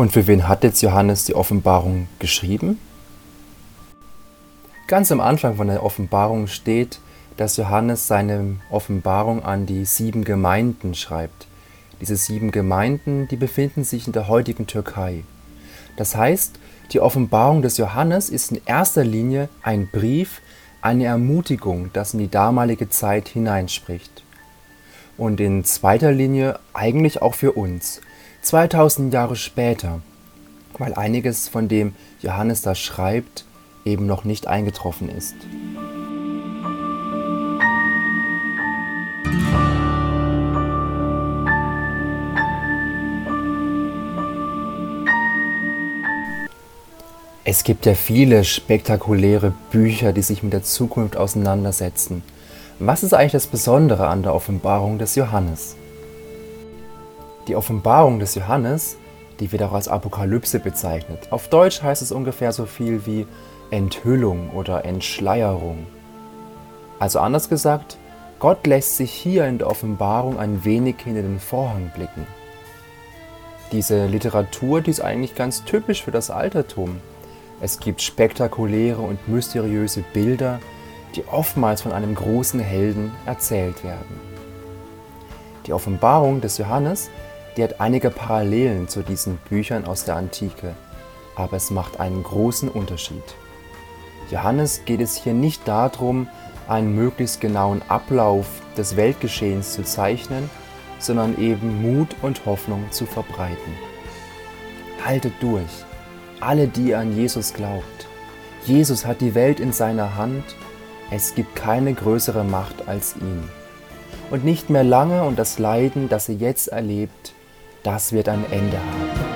Und für wen hat jetzt Johannes die Offenbarung geschrieben? Ganz am Anfang von der Offenbarung steht, dass Johannes seine Offenbarung an die sieben Gemeinden schreibt. Diese sieben Gemeinden, die befinden sich in der heutigen Türkei. Das heißt, die Offenbarung des Johannes ist in erster Linie ein Brief, eine Ermutigung, das in die damalige Zeit hineinspricht. Und in zweiter Linie eigentlich auch für uns, 2000 Jahre später, weil einiges von dem Johannes da schreibt, eben noch nicht eingetroffen ist. Es gibt ja viele spektakuläre Bücher, die sich mit der Zukunft auseinandersetzen. Was ist eigentlich das Besondere an der Offenbarung des Johannes? Die Offenbarung des Johannes, die wird auch als Apokalypse bezeichnet. Auf Deutsch heißt es ungefähr so viel wie Enthüllung oder Entschleierung. Also anders gesagt, Gott lässt sich hier in der Offenbarung ein wenig hinter den Vorhang blicken. Diese Literatur, die ist eigentlich ganz typisch für das Altertum. Es gibt spektakuläre und mysteriöse Bilder, die oftmals von einem großen Helden erzählt werden. Die Offenbarung des Johannes die hat einige Parallelen zu diesen Büchern aus der Antike, aber es macht einen großen Unterschied. Johannes geht es hier nicht darum, einen möglichst genauen Ablauf des Weltgeschehens zu zeichnen, sondern eben Mut und Hoffnung zu verbreiten. Haltet durch, alle, die an Jesus glaubt. Jesus hat die Welt in seiner Hand, es gibt keine größere Macht als ihn. Und nicht mehr lange und das Leiden, das ihr jetzt erlebt, das wird ein Ende haben.